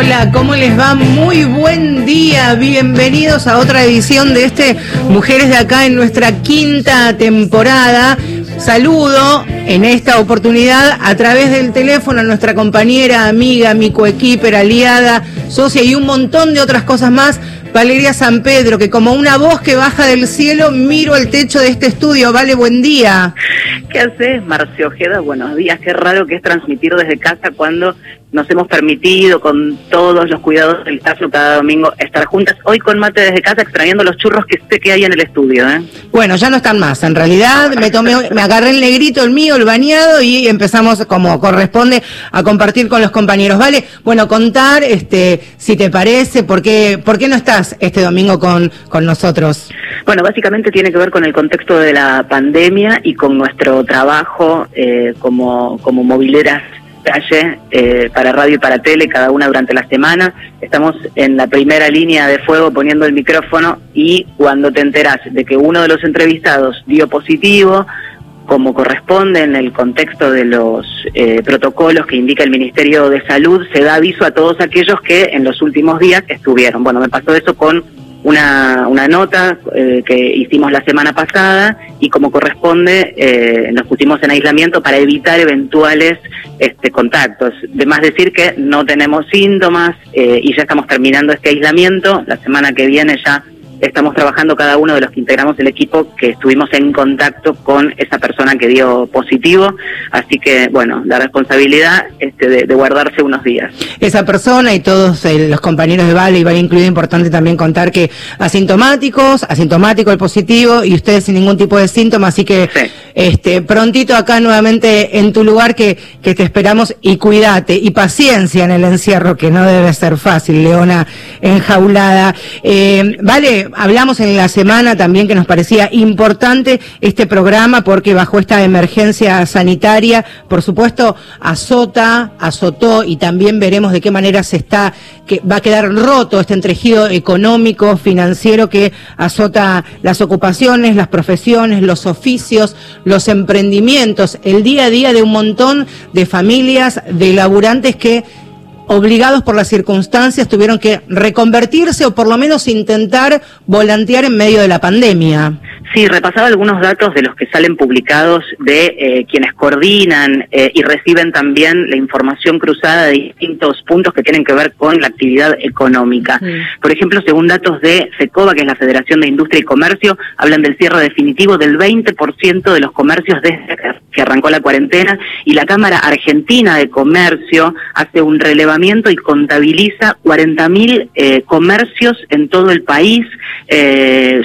Hola, ¿cómo les va? Muy buen día. Bienvenidos a otra edición de este Mujeres de acá en nuestra quinta temporada. Saludo en esta oportunidad a través del teléfono a nuestra compañera, amiga, mi coequiper, aliada, socia y un montón de otras cosas más. Valeria San Pedro, que como una voz que baja del cielo, miro el techo de este estudio. Vale, buen día. ¿Qué haces, Marcio Ojeda? Buenos días. Qué raro que es transmitir desde casa cuando nos hemos permitido con todos los cuidados del caso cada domingo estar juntas. Hoy con mate desde casa extrayendo los churros que sé que hay en el estudio. ¿eh? Bueno, ya no están más. En realidad me tomé, me agarré el negrito, el mío, el bañado y empezamos como corresponde a compartir con los compañeros. Vale, bueno, contar, este, si te parece, por qué, por qué no estás este domingo con, con nosotros. Bueno, básicamente tiene que ver con el contexto de la pandemia y con nuestro trabajo eh, como, como mobileras calle eh, para radio y para tele, cada una durante la semana. Estamos en la primera línea de fuego poniendo el micrófono y cuando te enteras de que uno de los entrevistados dio positivo, como corresponde en el contexto de los eh, protocolos que indica el Ministerio de Salud, se da aviso a todos aquellos que en los últimos días estuvieron. Bueno, me pasó eso con una, una nota eh, que hicimos la semana pasada y como corresponde eh, nos pusimos en aislamiento para evitar eventuales este, contactos. De más decir que no tenemos síntomas eh, y ya estamos terminando este aislamiento. La semana que viene ya estamos trabajando cada uno de los que integramos el equipo que estuvimos en contacto con esa persona que dio positivo, así que bueno, la responsabilidad este, de, guardarse unos días. Esa persona y todos eh, los compañeros de Vale, y va incluido importante también contar que asintomáticos, asintomático el positivo y ustedes sin ningún tipo de síntoma, así que este, prontito acá nuevamente en tu lugar que, que te esperamos y cuídate y paciencia en el encierro que no debe ser fácil, Leona enjaulada. Eh, vale, hablamos en la semana también que nos parecía importante este programa porque bajo esta emergencia sanitaria, por supuesto, azota, azotó y también veremos de qué manera se está, que va a quedar roto este entrejido económico, financiero que azota las ocupaciones, las profesiones, los oficios, los emprendimientos, el día a día de un montón de familias, de laburantes que obligados por las circunstancias, tuvieron que reconvertirse o por lo menos intentar volantear en medio de la pandemia. Sí, repasaba algunos datos de los que salen publicados de eh, quienes coordinan eh, y reciben también la información cruzada de distintos puntos que tienen que ver con la actividad económica. Por ejemplo, según datos de FECOBA, que es la Federación de Industria y Comercio, hablan del cierre definitivo del 20% de los comercios desde que arrancó la cuarentena y la Cámara Argentina de Comercio hace un relevamiento y contabiliza 40.000 eh, comercios en todo el país,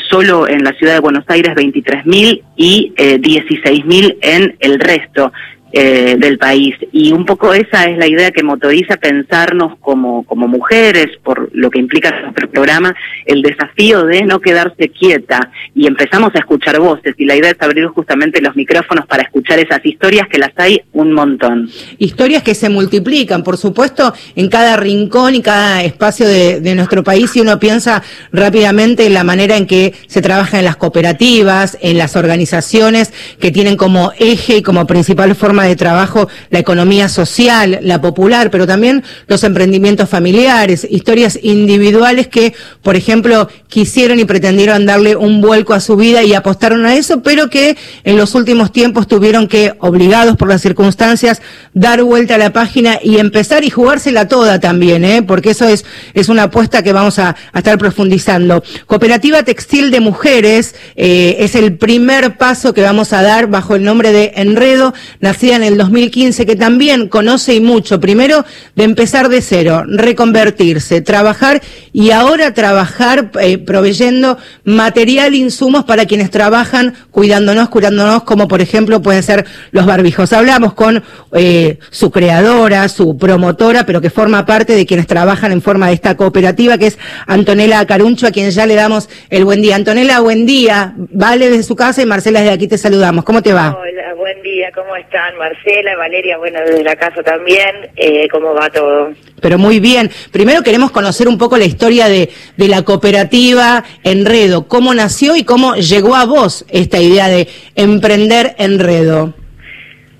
solo en la ciudad de Buenos Aires Aires 23.000 y eh, 16.000 en el resto. Eh, del país. Y un poco esa es la idea que motoriza pensarnos como, como mujeres, por lo que implica nuestro programa, el desafío de no quedarse quieta. Y empezamos a escuchar voces y la idea es abrir justamente los micrófonos para escuchar esas historias que las hay un montón. Historias que se multiplican, por supuesto, en cada rincón y cada espacio de, nuestro país y uno piensa rápidamente en la manera en que se trabaja en las cooperativas, en las organizaciones que tienen como eje y como principal forma de trabajo la economía social, la popular, pero también los emprendimientos familiares, historias individuales que, por ejemplo, quisieron y pretendieron darle un vuelco a su vida y apostaron a eso, pero que en los últimos tiempos tuvieron que, obligados por las circunstancias, dar vuelta a la página y empezar y jugársela toda también, ¿eh? porque eso es, es una apuesta que vamos a, estar profundizando. Cooperativa Textil de Mujeres eh, es el primer paso que vamos a dar bajo el nombre de Enredo, nacida en el 2015 que también conoce y mucho, primero de empezar de cero, reconvertirse, trabajar y ahora trabajar eh, proveyendo material, insumos para quienes trabajan cuidándonos, curándonos, como por ejemplo pueden ser los barbijos. Hablamos con eh, su creadora, su promotora, pero que forma parte de quienes trabajan en forma de esta cooperativa, que es Antonella Caruncho, a quien ya le damos el buen día. Antonella, buen día. Vale desde su casa y Marcela desde aquí te saludamos. ¿Cómo te va? Hola, buen día. ¿Cómo están? Marcela, Valeria, bueno, desde la casa también, eh, ¿cómo va todo? Pero muy bien. Primero queremos conocer un poco la historia de, de la cooperativa Enredo, cómo nació y cómo llegó a vos esta idea de emprender Enredo.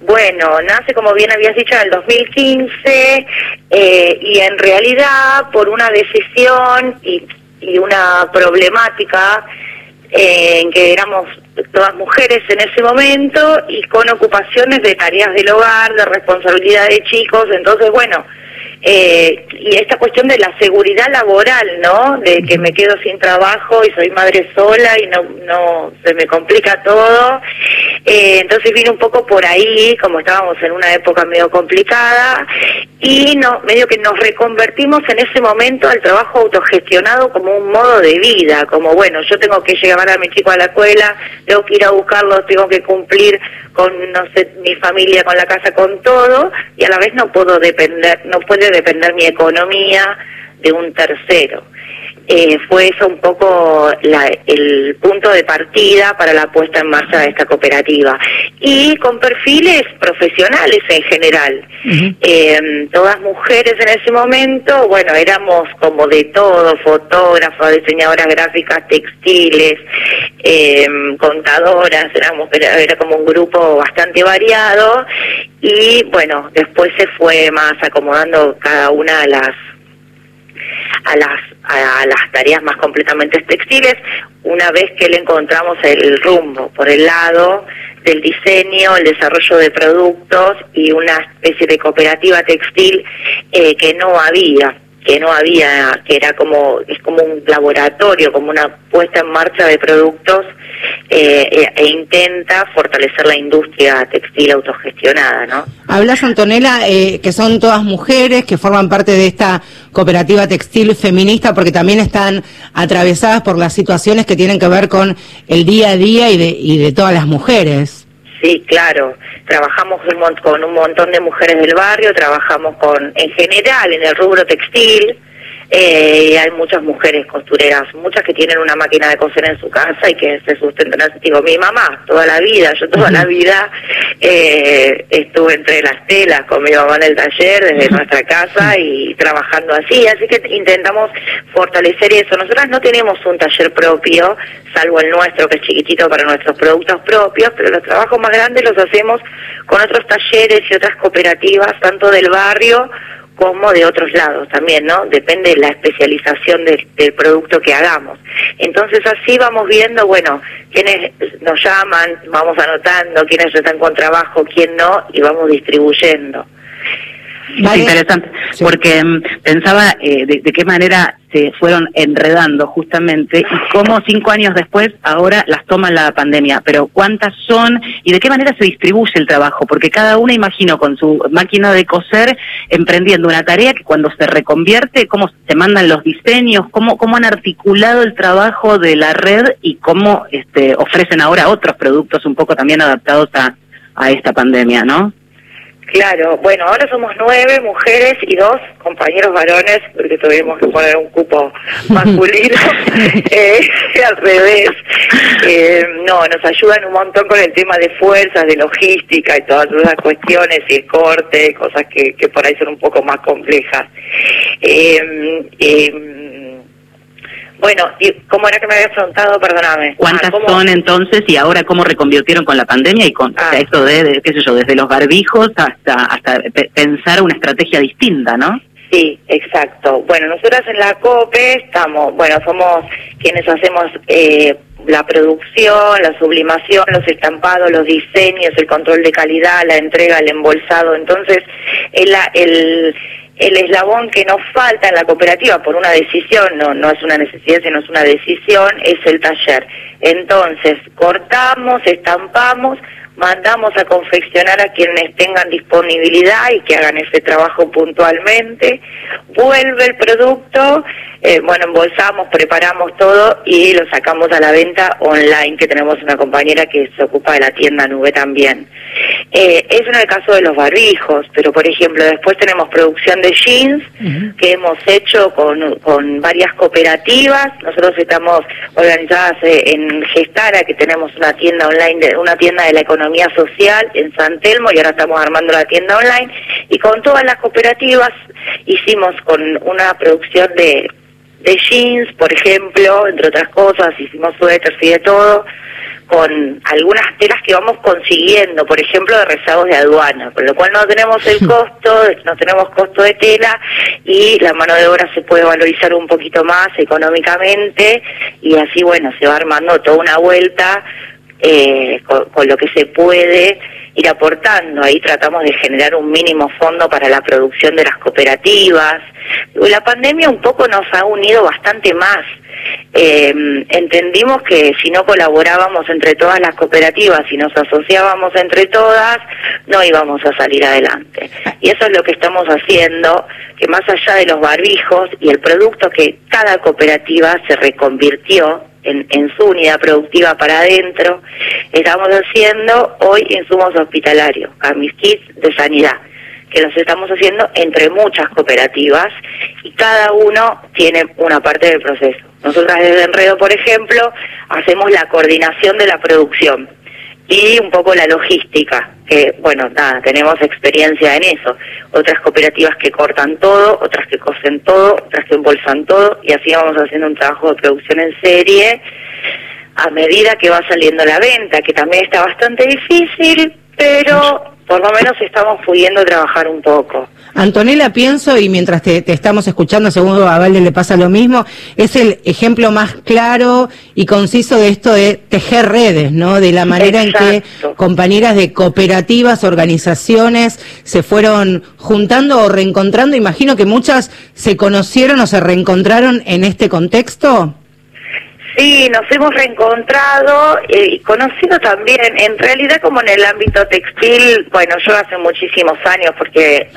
bueno, nace como bien habías dicho en el 2015 eh, y en realidad por una decisión y, y una problemática eh, en que éramos todas mujeres en ese momento y con ocupaciones de tareas del hogar, de responsabilidad de chicos, entonces bueno, eh, y esta cuestión de la seguridad laboral, ¿no? De que me quedo sin trabajo y soy madre sola y no, no se me complica todo. Eh, entonces vino un poco por ahí, como estábamos en una época medio complicada, y no, medio que nos reconvertimos en ese momento al trabajo autogestionado como un modo de vida, como bueno, yo tengo que llevar a mi chico a la escuela, tengo que ir a buscarlo, tengo que cumplir con, no sé, mi familia, con la casa, con todo, y a la vez no puedo depender, no puede depender mi economía de un tercero. Eh, fue eso un poco el punto de partida para la puesta en marcha de esta cooperativa. Y con perfiles profesionales en general. Eh, todas mujeres en ese momento, bueno, éramos como de todo, fotógrafas, diseñadoras gráficas, textiles, eh, contadoras, éramos, era como un grupo bastante variado. Y bueno, después se fue más acomodando cada una de las a las, a las tareas más completamente textiles, una vez que le encontramos el rumbo por el lado del diseño, el desarrollo de productos y una especie de cooperativa textil eh, que no había que no había, que era como, es como un laboratorio, como una puesta en marcha de productos eh, e, e intenta fortalecer la industria textil autogestionada, ¿no? Hablas, Antonella, eh, que son todas mujeres que forman parte de esta cooperativa textil feminista porque también están atravesadas por las situaciones que tienen que ver con el día a día y de, y de todas las mujeres. Sí, claro. Trabajamos con un montón de mujeres del barrio, trabajamos con, en general, en el rubro textil, eh, hay muchas mujeres costureras, muchas que tienen una máquina de coser en su casa y que se sustentan así. Digo, mi mamá, toda la vida, yo toda la vida eh, estuve entre las telas con mi mamá en el taller desde nuestra casa y trabajando así. Así que intentamos fortalecer eso. Nosotras no tenemos un taller propio, salvo el nuestro, que es chiquitito para nuestros productos propios, pero los trabajos más grandes los hacemos con otros talleres y otras cooperativas, tanto del barrio como de otros lados también, ¿no? Depende de la especialización del, producto que hagamos. Entonces así vamos viendo, bueno, quiénes nos llaman, vamos anotando quiénes están con trabajo, quién no, y vamos distribuyendo. Es interesante, porque mm, pensaba eh, de, qué manera se fueron enredando justamente y cómo cinco años después ahora las toma la pandemia, pero cuántas son y de qué manera se distribuye el trabajo, porque cada una imagino con su máquina de coser emprendiendo una tarea que cuando se reconvierte, cómo se mandan los diseños, cómo, cómo han articulado el trabajo de la red y cómo este, ofrecen ahora otros productos un poco también adaptados a, a esta pandemia, ¿no? Claro, bueno, ahora somos nueve mujeres y dos compañeros varones, porque tuvimos que poner un cupo masculino, eh, al revés. Eh, no, nos ayudan un montón con el tema de fuerzas, de logística y todas esas cuestiones, y el corte, cosas que, que por ahí son un poco más complejas. Eh, eh bueno, ¿y ¿cómo era que me habías preguntado? Perdóname. ¿Cuántas ah, son entonces y ahora cómo reconvirtieron con la pandemia y con ah. esto de, qué sé yo, desde los barbijos hasta, hasta pensar una estrategia distinta, ¿no? Sí, exacto. Bueno, nosotras en la COPE estamos, bueno, somos quienes hacemos eh, la producción, la sublimación, los estampados, los diseños, el control de calidad, la entrega, el embolsado. Entonces, el, el el eslabón que nos falta en la cooperativa por una decisión, no, no es una necesidad, sino es una decisión, es el taller. Entonces, cortamos, estampamos, mandamos a confeccionar a quienes tengan disponibilidad y que hagan ese trabajo puntualmente, vuelve el producto, eh, bueno, embolsamos, preparamos todo y lo sacamos a la venta online, que tenemos una compañera que se ocupa de la tienda nube también. Eh, eso en el caso de los barbijos, pero por ejemplo, después tenemos producción de jeans que hemos hecho con, con varias cooperativas. Nosotros estamos organizadas eh, en Gestara, que tenemos una tienda online, de, una tienda de la economía social en San Telmo y ahora estamos armando la tienda online. Y con todas las cooperativas hicimos con una producción de, de jeans, por ejemplo, entre otras cosas, hicimos suéteres y de todo con algunas telas que vamos consiguiendo, por ejemplo, de rezagos de aduana, con lo cual no tenemos el costo, no tenemos costo de tela y la mano de obra se puede valorizar un poquito más económicamente y así, bueno, se va armando toda una vuelta eh, con, lo que se puede ir aportando. Ahí tratamos de generar un mínimo fondo para la producción de las cooperativas. La pandemia un poco nos ha unido bastante más. Eh, entendimos que si no colaborábamos entre todas las cooperativas y nos asociábamos entre todas, no íbamos a salir adelante. Y eso es lo que estamos haciendo, que más allá de los barbijos y el producto que cada cooperativa se reconvirtió en su unidad productiva para adentro, estamos haciendo hoy insumos hospitalarios, mis kits de sanidad, que los estamos haciendo entre muchas cooperativas y cada uno tiene una parte del proceso. Nosotras desde Enredo, por ejemplo, hacemos la coordinación de la producción y un poco la logística, que bueno, nada, tenemos experiencia en eso. Otras cooperativas que cortan todo, otras que cosen todo, otras que embolsan todo, y así vamos haciendo un trabajo de producción en serie a medida que va saliendo la venta, que también está bastante difícil, pero por lo menos estamos pudiendo trabajar un poco. Antonella, pienso, y mientras te, estamos escuchando, según a Valde le pasa lo mismo, es el ejemplo más claro y conciso de esto de tejer redes, ¿no? De la manera en que compañeras de cooperativas, organizaciones, se fueron juntando o reencontrando. Imagino que muchas se conocieron o se reencontraron en este contexto. Sí, nos hemos reencontrado eh, y conocido también, en realidad como en el ámbito textil, bueno, yo hace muchísimos años, porque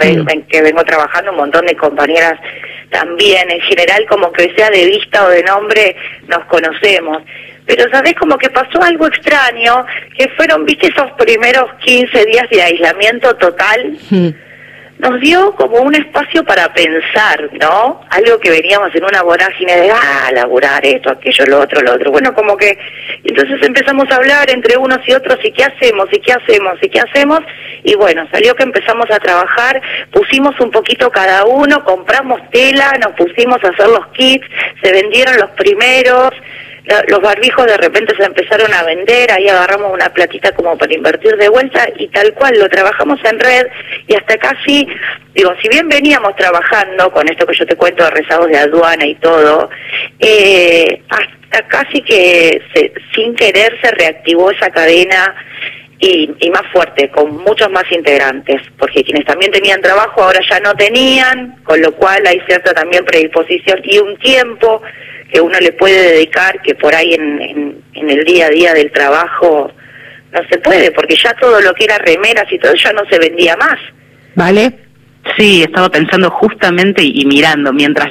que vengo trabajando un montón de compañeras también, en general como que sea de vista o de nombre, nos conocemos. Pero sabes como que pasó algo extraño, que fueron, viste, esos primeros 15 días de aislamiento total nos dio como un espacio para pensar, ¿no? Algo que veníamos en una vorágine de, ah, laburar esto, aquello, lo otro, lo otro. Bueno, como que entonces empezamos a hablar entre unos y otros y qué hacemos, y qué hacemos, y qué hacemos. Y bueno, salió que empezamos a trabajar, pusimos un poquito cada uno, compramos tela, nos pusimos a hacer los kits, se vendieron los primeros, los barbijos de repente se empezaron a vender, ahí agarramos una platita como para invertir de vuelta y tal cual lo trabajamos en red y hasta casi, digo, si bien veníamos trabajando con esto que yo te cuento de rezagos de aduana y todo, eh, hasta casi que sin querer se reactivó esa cadena y, y, más fuerte, con muchos más integrantes, porque quienes también tenían trabajo ahora ya no tenían, con lo cual hay cierta también predisposición y un tiempo que uno le puede dedicar, que por ahí en, en, el día a día del trabajo no se puede, porque ya todo lo que era remeras y todo ya no se vendía más. ¿Vale? Sí, estaba pensando justamente y, mirando mientras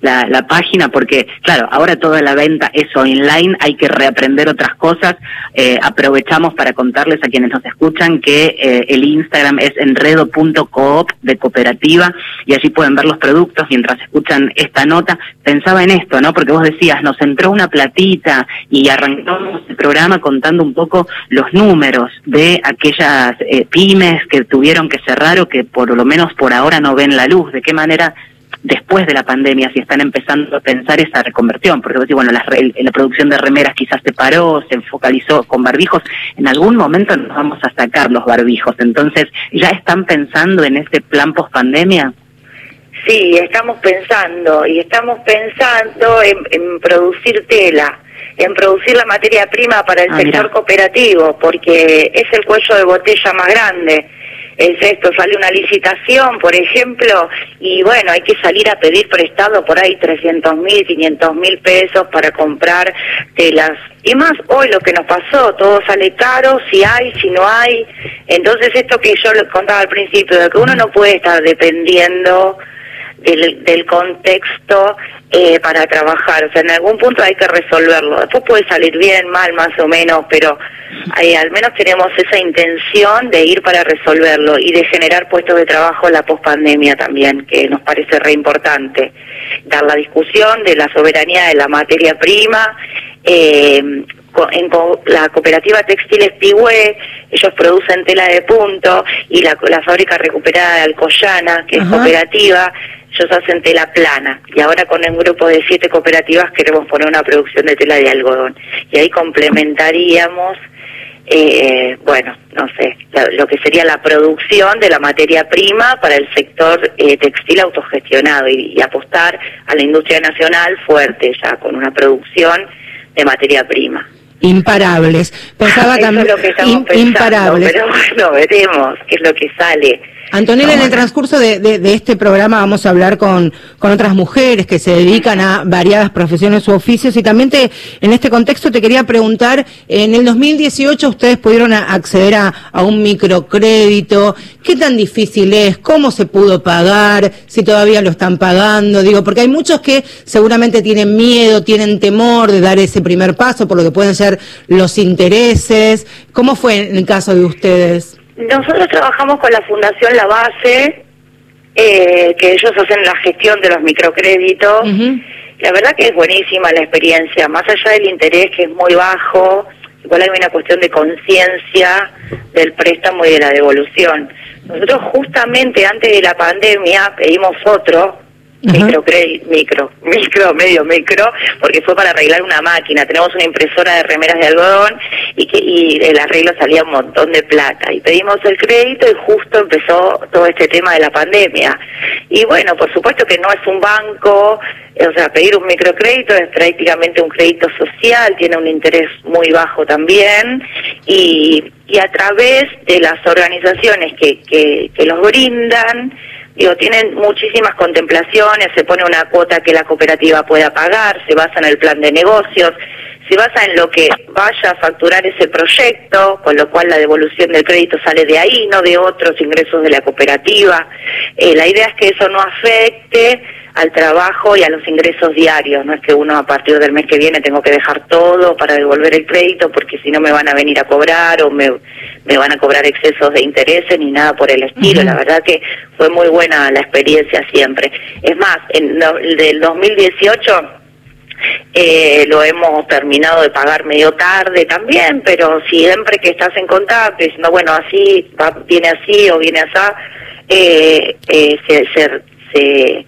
la, la, página, porque claro, ahora toda la venta es online, hay que reaprender otras cosas. Eh, aprovechamos para contarles a quienes nos escuchan que eh, el Instagram es enredo.coop de cooperativa y allí pueden ver los productos mientras escuchan esta nota. Pensaba en esto, ¿no? Porque vos decías, nos entró una platita y arrancamos el programa contando un poco los números de aquellas eh, pymes que tuvieron que cerrar o que por lo menos por ahora no ven la luz, de qué manera después de la pandemia, si están empezando a pensar esa reconversión, porque bueno, la, la producción de remeras quizás se paró, se focalizó con barbijos, en algún momento nos vamos a sacar los barbijos, entonces, ¿ya están pensando en ese plan post pandemia? Sí, estamos pensando, y estamos pensando en, producir tela, en producir la materia prima para el ah, sector cooperativo, porque es el cuello de botella más grande es esto, sale una licitación, por ejemplo, y bueno, hay que salir a pedir prestado por ahí 300 mil, 500 mil pesos para comprar telas. Y más hoy lo que nos pasó, todo sale caro, si hay, si no hay. Entonces esto que yo les contaba al principio, de que uno no puede estar dependiendo del, del contexto eh, para trabajar. O sea, en algún punto hay que resolverlo. Después puede salir bien, mal, más o menos, pero al menos tenemos esa intención de ir para resolverlo y de generar puestos de trabajo en la pospandemia también, que nos parece re importante. Dar la discusión de la soberanía de la materia prima. Eh, en la cooperativa textil Espigüe, ellos producen tela de punto y la, la fábrica recuperada de Alcoyana, que es cooperativa, ellos hacen tela plana y ahora con un grupo de siete cooperativas queremos poner una producción de tela de algodón y ahí complementaríamos eh, bueno, no sé, lo, que sería la producción de la materia prima para el sector eh, textil autogestionado y, apostar a la industria nacional fuerte ya con una producción de materia prima. Imparables. Pensaba también, es lo que estamos imparables. Pero bueno, veremos qué es lo que sale Antonella, en el transcurso de, este programa vamos a hablar con, otras mujeres que se dedican a variadas profesiones u oficios y también te, en este contexto te quería preguntar, en el 2018 ustedes pudieron acceder a, a, un microcrédito, ¿qué tan difícil es? ¿Cómo se pudo pagar? ¿Si todavía lo están pagando? Digo, porque hay muchos que seguramente tienen miedo, tienen temor de dar ese primer paso por lo que pueden ser los intereses. ¿Cómo fue en el caso de ustedes? Nosotros trabajamos con la Fundación La Base, eh, que ellos hacen la gestión de los microcréditos. La verdad que es buenísima la experiencia, más allá del interés que es muy bajo, igual hay una cuestión de conciencia del préstamo y de la devolución. Nosotros justamente antes de la pandemia pedimos otro, micro, micro, micro, medio micro, porque fue para arreglar una máquina. Tenemos una impresora de remeras de algodón y que y el arreglo salía un montón de plata. Y pedimos el crédito y justo empezó todo este tema de la pandemia. Y bueno, por supuesto que no es un banco, o sea, pedir un microcrédito es prácticamente un crédito social, tiene un interés muy bajo también y, y a través de las organizaciones que, que, que los brindan, Digo, tienen muchísimas contemplaciones, se pone una cuota que la cooperativa pueda pagar, se basa en el plan de negocios, se basa en lo que vaya a facturar ese proyecto, con lo cual la devolución del crédito sale de ahí, no de otros ingresos de la cooperativa. Eh, la idea es que eso no afecte al trabajo y a los ingresos diarios. No es que uno a partir del mes que viene tengo que dejar todo para devolver el crédito porque si no me van a venir a cobrar o me, me van a cobrar excesos de intereses ni nada por el estilo. La verdad que fue muy buena la experiencia siempre. Es más, en el del 2018 eh, lo hemos terminado de pagar medio tarde también, pero siempre que estás en contacto diciendo, bueno, así, viene así o viene así, eh, eh, se, se se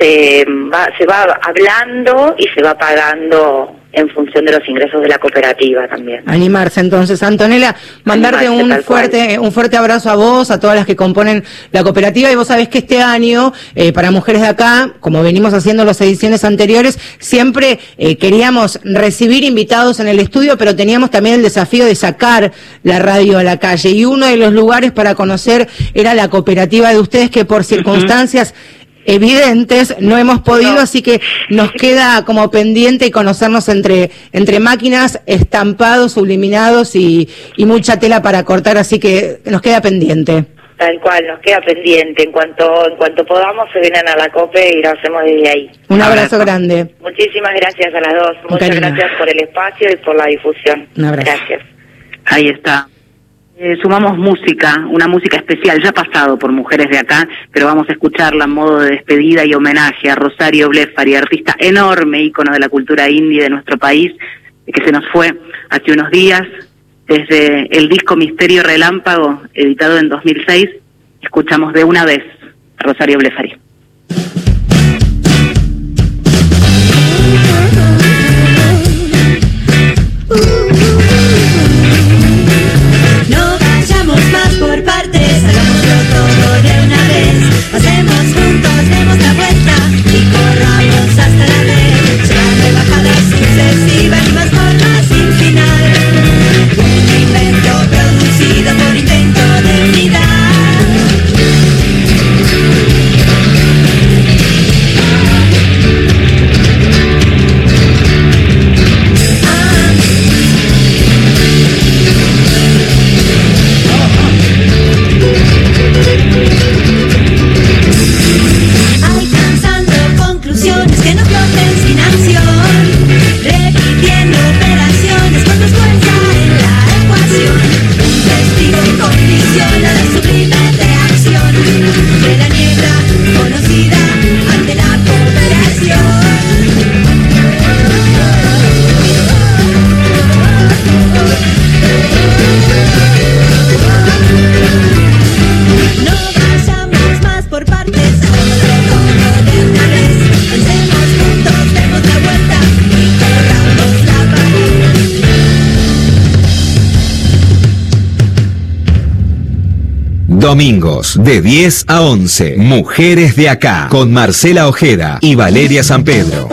va, se va hablando y se va pagando en función de los ingresos de la cooperativa también. Animarse entonces, Antonella, mandarte un fuerte un fuerte abrazo a vos, a todas las que componen la cooperativa. Y vos sabés que este año eh, para mujeres de acá, como venimos haciendo las ediciones anteriores, siempre eh, queríamos recibir invitados en el estudio, pero teníamos también el desafío de sacar la radio a la calle. Y uno de los lugares para conocer era la cooperativa de ustedes que por circunstancias evidentes, no hemos podido, así que nos queda como pendiente conocernos entre, entre máquinas, estampados, subliminados y, y mucha tela para cortar, así que nos queda pendiente. Tal cual, nos queda pendiente. En cuanto en cuanto podamos, se vienen a la COPE y lo hacemos desde ahí. Un abrazo grande. Muchísimas gracias a las dos. Muchas gracias por el espacio y por la difusión. Un abrazo. Gracias. Ahí está. Eh, sumamos música, una música especial, ya pasado por mujeres de acá, pero vamos a escucharla en modo de despedida y homenaje a Rosario Blefari, artista enorme, ícono de la cultura indie de nuestro país, que se nos fue hace unos días, desde el disco Misterio Relámpago, editado en 2006, escuchamos de una vez a Rosario Blefari. Pasemos juntos, demos la vuelta y corramos hasta la derecha. De bajada sucesiva Domingos, de 10 a 11. Mujeres de acá, con Marcela Ojeda y Valeria San Pedro.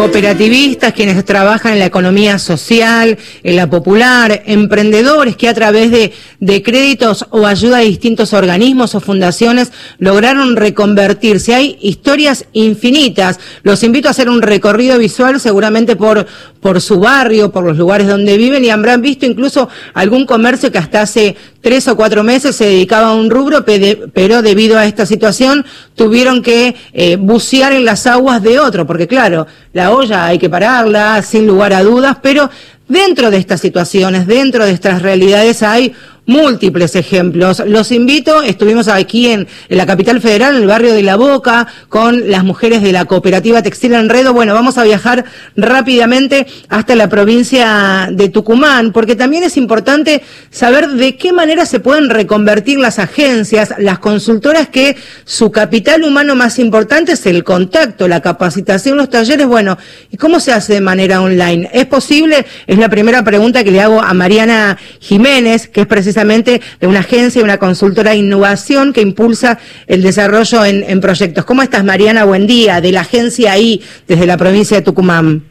cooperativistas, quienes trabajan en la economía social, en la popular, emprendedores que a través de, de créditos o ayuda de distintos organismos o fundaciones lograron reconvertirse. Hay historias infinitas. Los invito a hacer un recorrido visual seguramente por, por su barrio, por los lugares donde viven y habrán visto incluso algún comercio que hasta hace tres o cuatro meses se dedicaba a un rubro, pero debido a esta situación tuvieron que eh, bucear en las aguas de otro, porque claro, la olla hay que pararla, sin lugar a dudas, pero dentro de estas situaciones, dentro de estas realidades hay múltiples ejemplos. Los invito, estuvimos aquí en, la capital federal, en el barrio de La Boca, con las mujeres de la cooperativa Textil Enredo. Bueno, vamos a viajar rápidamente hasta la provincia de Tucumán, porque también es importante saber de qué manera se pueden reconvertir las agencias, las consultoras que su capital humano más importante es el contacto, la capacitación, los talleres. Bueno, ¿y cómo se hace de manera online? ¿Es posible? Es la primera pregunta que le hago a Mariana Jiménez, que es presidenta precisamente de una agencia, una consultora de innovación que impulsa el desarrollo en, proyectos. ¿Cómo estás, Mariana? Buen día, de la agencia ahí, desde la provincia de Tucumán.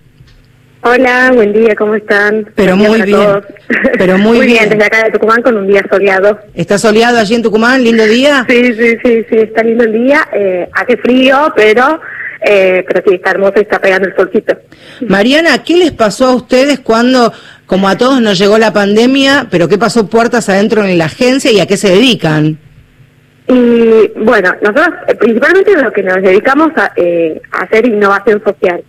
Hola, buen día, ¿cómo están? Pero muy bien. Pero muy, bien. desde acá de Tucumán con un día soleado. ¿Está soleado allí en Tucumán? ¿Lindo día? Sí, sí, sí, sí, está lindo el día. Eh, hace frío, pero eh, pero sí, está hermoso y está pegando el solcito. Mariana, ¿qué les pasó a ustedes cuando, como a todos nos llegó la pandemia, pero qué pasó puertas adentro en la agencia y a qué se dedican? Y bueno, nosotros eh, principalmente lo que nos dedicamos a, eh, hacer innovación social.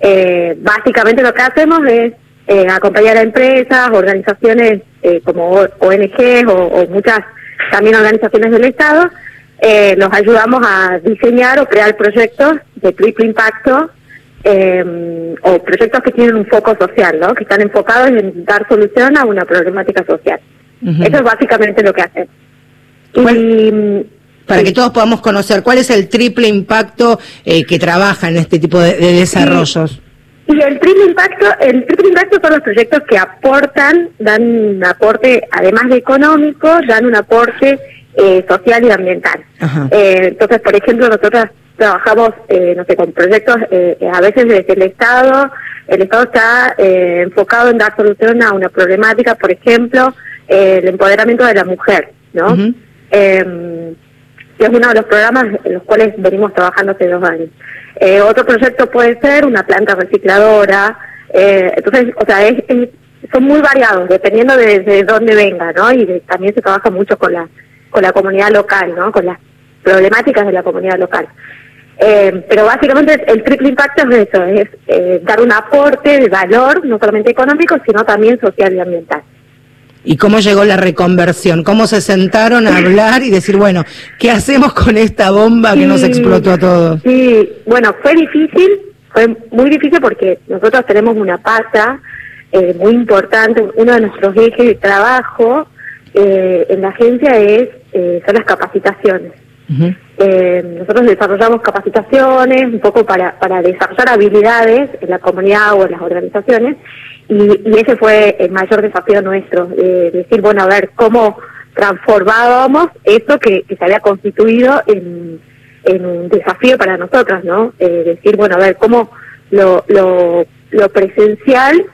Eh, básicamente lo que hacemos es eh, acompañar a empresas, organizaciones como ONGs o, o muchas también organizaciones del Estado eh, los ayudamos a diseñar o crear proyectos de triple impacto eh, o proyectos que tienen un foco social, ¿no? que están enfocados en dar solución a una problemática social. Eso es básicamente lo que hacen. Y, para que todos podamos conocer, ¿cuál es el triple impacto eh, que trabaja en este tipo de, desarrollos? Y, el triple impacto, el triple impacto son los proyectos que aportan, dan un aporte, además de económico, dan un aporte eh, social y ambiental. Eh, entonces, por ejemplo, nosotros trabajamos, eh, no sé, con proyectos eh, a veces desde el Estado. El Estado está enfocado en dar solución a una problemática, por ejemplo, el empoderamiento de la mujer, ¿no? Em, que es uno de los programas en los cuales venimos trabajando hace dos años. otro proyecto puede ser una planta recicladora. entonces, o sea, son muy variados, dependiendo de, dónde venga, ¿no? Y también se trabaja mucho con la con la comunidad local, ¿no? Con las problemáticas de la comunidad local. Eh, pero básicamente el triple impacto es eso, es eh, dar un aporte de valor, no solamente económico, sino también social y ambiental. ¿Y cómo llegó la reconversión? ¿Cómo se sentaron a hablar y decir, bueno, ¿qué hacemos con esta bomba que nos explotó a todos? Sí, bueno, fue difícil, fue muy difícil porque nosotros tenemos una pata eh, muy importante, uno de nuestros ejes de trabajo eh, en la agencia es eh, son las capacitaciones. Eh, nosotros desarrollamos capacitaciones un poco para, para desarrollar habilidades en la comunidad o en las organizaciones y, y ese fue el mayor desafío nuestro, de decir, bueno, a ver, cómo transformábamos eso que, que se había constituido en, en un desafío para nosotras, ¿no? Eh, decir, bueno, a ver, cómo lo, lo, lo presencial,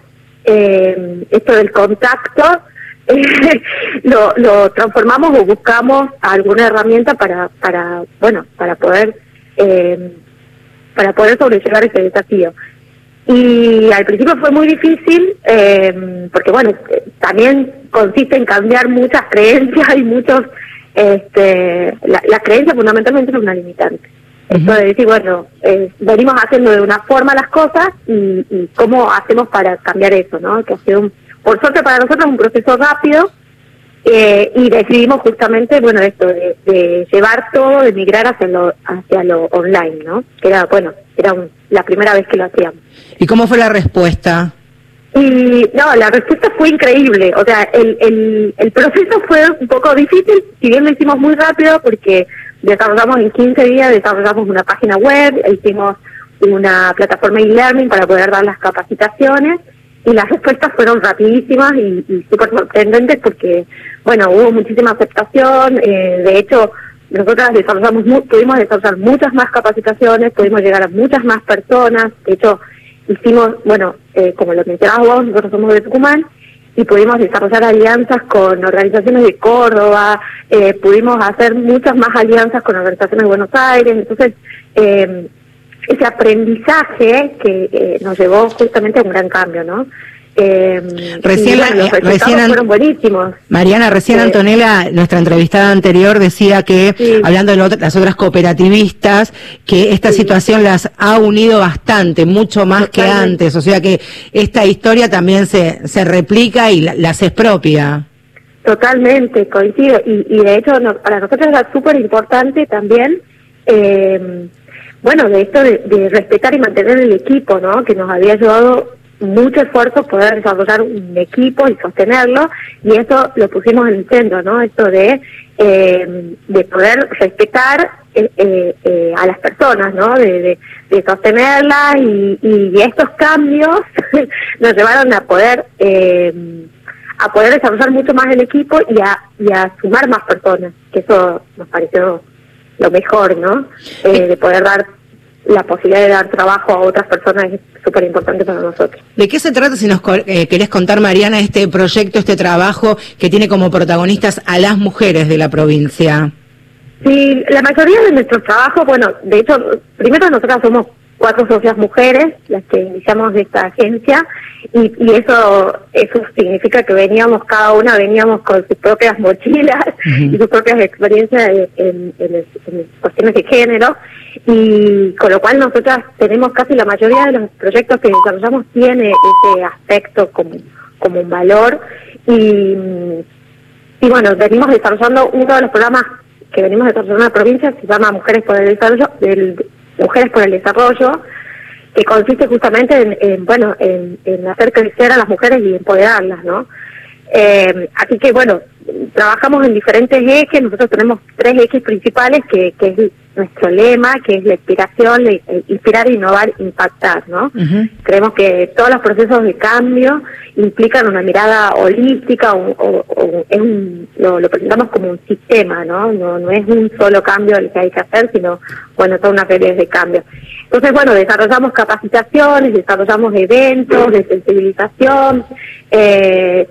eh, esto del contacto, lo, lo transformamos o buscamos alguna herramienta para, para bueno, para poder, eh, para poder sobrellevar ese desafío. Y al principio fue muy difícil, eh, porque bueno, también consiste en cambiar muchas creencias y muchos, este, la, la creencia fundamentalmente es una limitante. Esto de decir, bueno, eh, venimos haciendo de una forma las cosas y, y, cómo hacemos para cambiar eso, ¿no? Que ha sido un, por suerte para nosotros un proceso rápido eh, y decidimos justamente, bueno, esto de, llevar todo, de migrar hacia lo, hacia lo online, ¿no? Que era, bueno, era la primera vez que lo hacíamos. ¿Y cómo fue la respuesta? Y no, la respuesta fue increíble. O sea, el, el, el proceso fue un poco difícil, si bien lo hicimos muy rápido porque desarrollamos en 15 días, desarrollamos una página web, hicimos una plataforma e-learning para poder dar las capacitaciones y, las respuestas fueron rapidísimas y, y súper sorprendentes porque, bueno, hubo muchísima aceptación, eh, de hecho, nosotras desarrollamos, pudimos desarrollar muchas más capacitaciones, pudimos llegar a muchas más personas, de hecho, hicimos, bueno, eh, como lo mencionabas vos, nosotros somos de Tucumán, y pudimos desarrollar alianzas con organizaciones de Córdoba, eh, pudimos hacer muchas más alianzas con organizaciones de Buenos Aires, entonces eh, ese aprendizaje que eh, nos llevó justamente a un gran cambio, ¿no? Eh, recién, los recién fueron buenísimos. Mariana, recién Antonella, nuestra entrevistada anterior, decía que, hablando de las otras cooperativistas, que esta situación las ha unido bastante, mucho más que antes. O sea que esta historia también se, se replica y la, las expropia. Totalmente, coincido. Y, y de hecho, para nosotros era súper importante también. Eh, bueno, de esto de, de, respetar y mantener el equipo, ¿no? Que nos había llevado mucho esfuerzo poder desarrollar un equipo y sostenerlo, y eso lo pusimos en el centro, ¿no? Esto de, eh, de poder respetar eh, eh, eh a las personas, ¿no? De, de, sostenerlas y, y, estos cambios nos llevaron a poder eh, a poder desarrollar mucho más el equipo y a, y a sumar más personas, que eso nos pareció lo mejor, ¿no? Eh, de poder dar la posibilidad de dar trabajo a otras personas es súper importante para nosotros. ¿De qué se trata, si nos eh, querés contar, Mariana, este proyecto, este trabajo que tiene como protagonistas a las mujeres de la provincia? Sí, la mayoría de nuestros trabajos, bueno, de hecho, primero nosotras somos cuatro socias mujeres, las que iniciamos esta agencia, y, y eso eso significa que veníamos, cada una veníamos con sus propias mochilas y sus propias experiencias en, en, cuestiones de género, y con lo cual nosotras tenemos casi la mayoría de los proyectos que desarrollamos tiene ese aspecto como, como un valor, y, y bueno, venimos desarrollando uno de los programas que venimos desarrollando en la provincia, se llama Mujeres por el Desarrollo, del Mujeres por el Desarrollo, que consiste justamente en, bueno, en, hacer crecer a las mujeres y empoderarlas, ¿no? Eh, así que, bueno, trabajamos en diferentes ejes, nosotros tenemos tres ejes principales, que, que es nuestro lema, que es la inspiración, eh, inspirar, innovar, impactar, ¿no? Creemos que todos los procesos de cambio implican una mirada holística o, es un, lo, presentamos como un sistema, ¿no? ¿no? No es un solo cambio el que hay que hacer, sino, bueno, toda una serie de cambios. Entonces, bueno, desarrollamos capacitaciones, desarrollamos eventos de sensibilización, eh,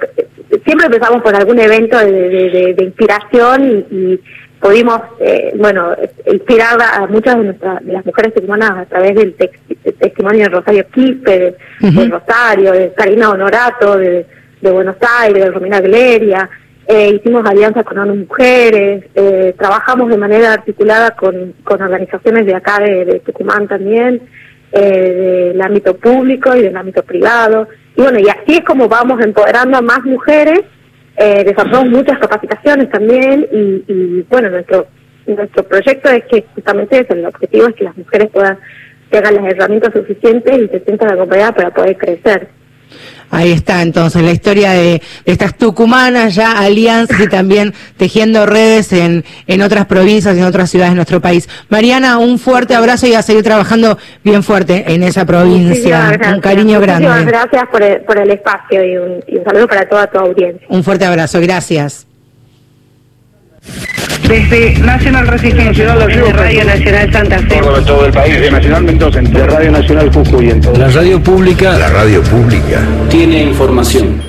siempre empezamos por algún evento de, inspiración y, pudimos, eh, bueno, inspirar a muchas de, nuestras, de las mujeres humanas a través del, testimonio de Rosario Quispe, de, Rosario, de Karina Honorato, de, Buenos Aires, de Romina Galeria, eh, hicimos alianzas con ONU Mujeres, eh, trabajamos de manera articulada con, con organizaciones de acá de, Tucumán también, eh, del ámbito público y del ámbito privado. Y bueno, y así es como vamos empoderando a más mujeres, eh, desarrollamos muchas capacitaciones también y, y, bueno, nuestro nuestro proyecto es que justamente eso, el objetivo es que las mujeres puedan tengan las herramientas suficientes y se sientan acompañadas para poder crecer. Ahí está entonces la historia de, estas tucumanas ya alianzas y también tejiendo redes en, en otras provincias y en otras ciudades de nuestro país. Mariana, un fuerte abrazo y a seguir trabajando bien fuerte en esa provincia. Un cariño grande. Muchas gracias por el, por el espacio y un, y un saludo para toda tu audiencia. Un fuerte abrazo, gracias. Desde Nacional Resistencia, de Radio Nacional Santa Fe. Por todo el país, de Nacional Mendoza, de Radio Nacional Jujuy. En todo. La radio pública. La radio pública. Tiene información.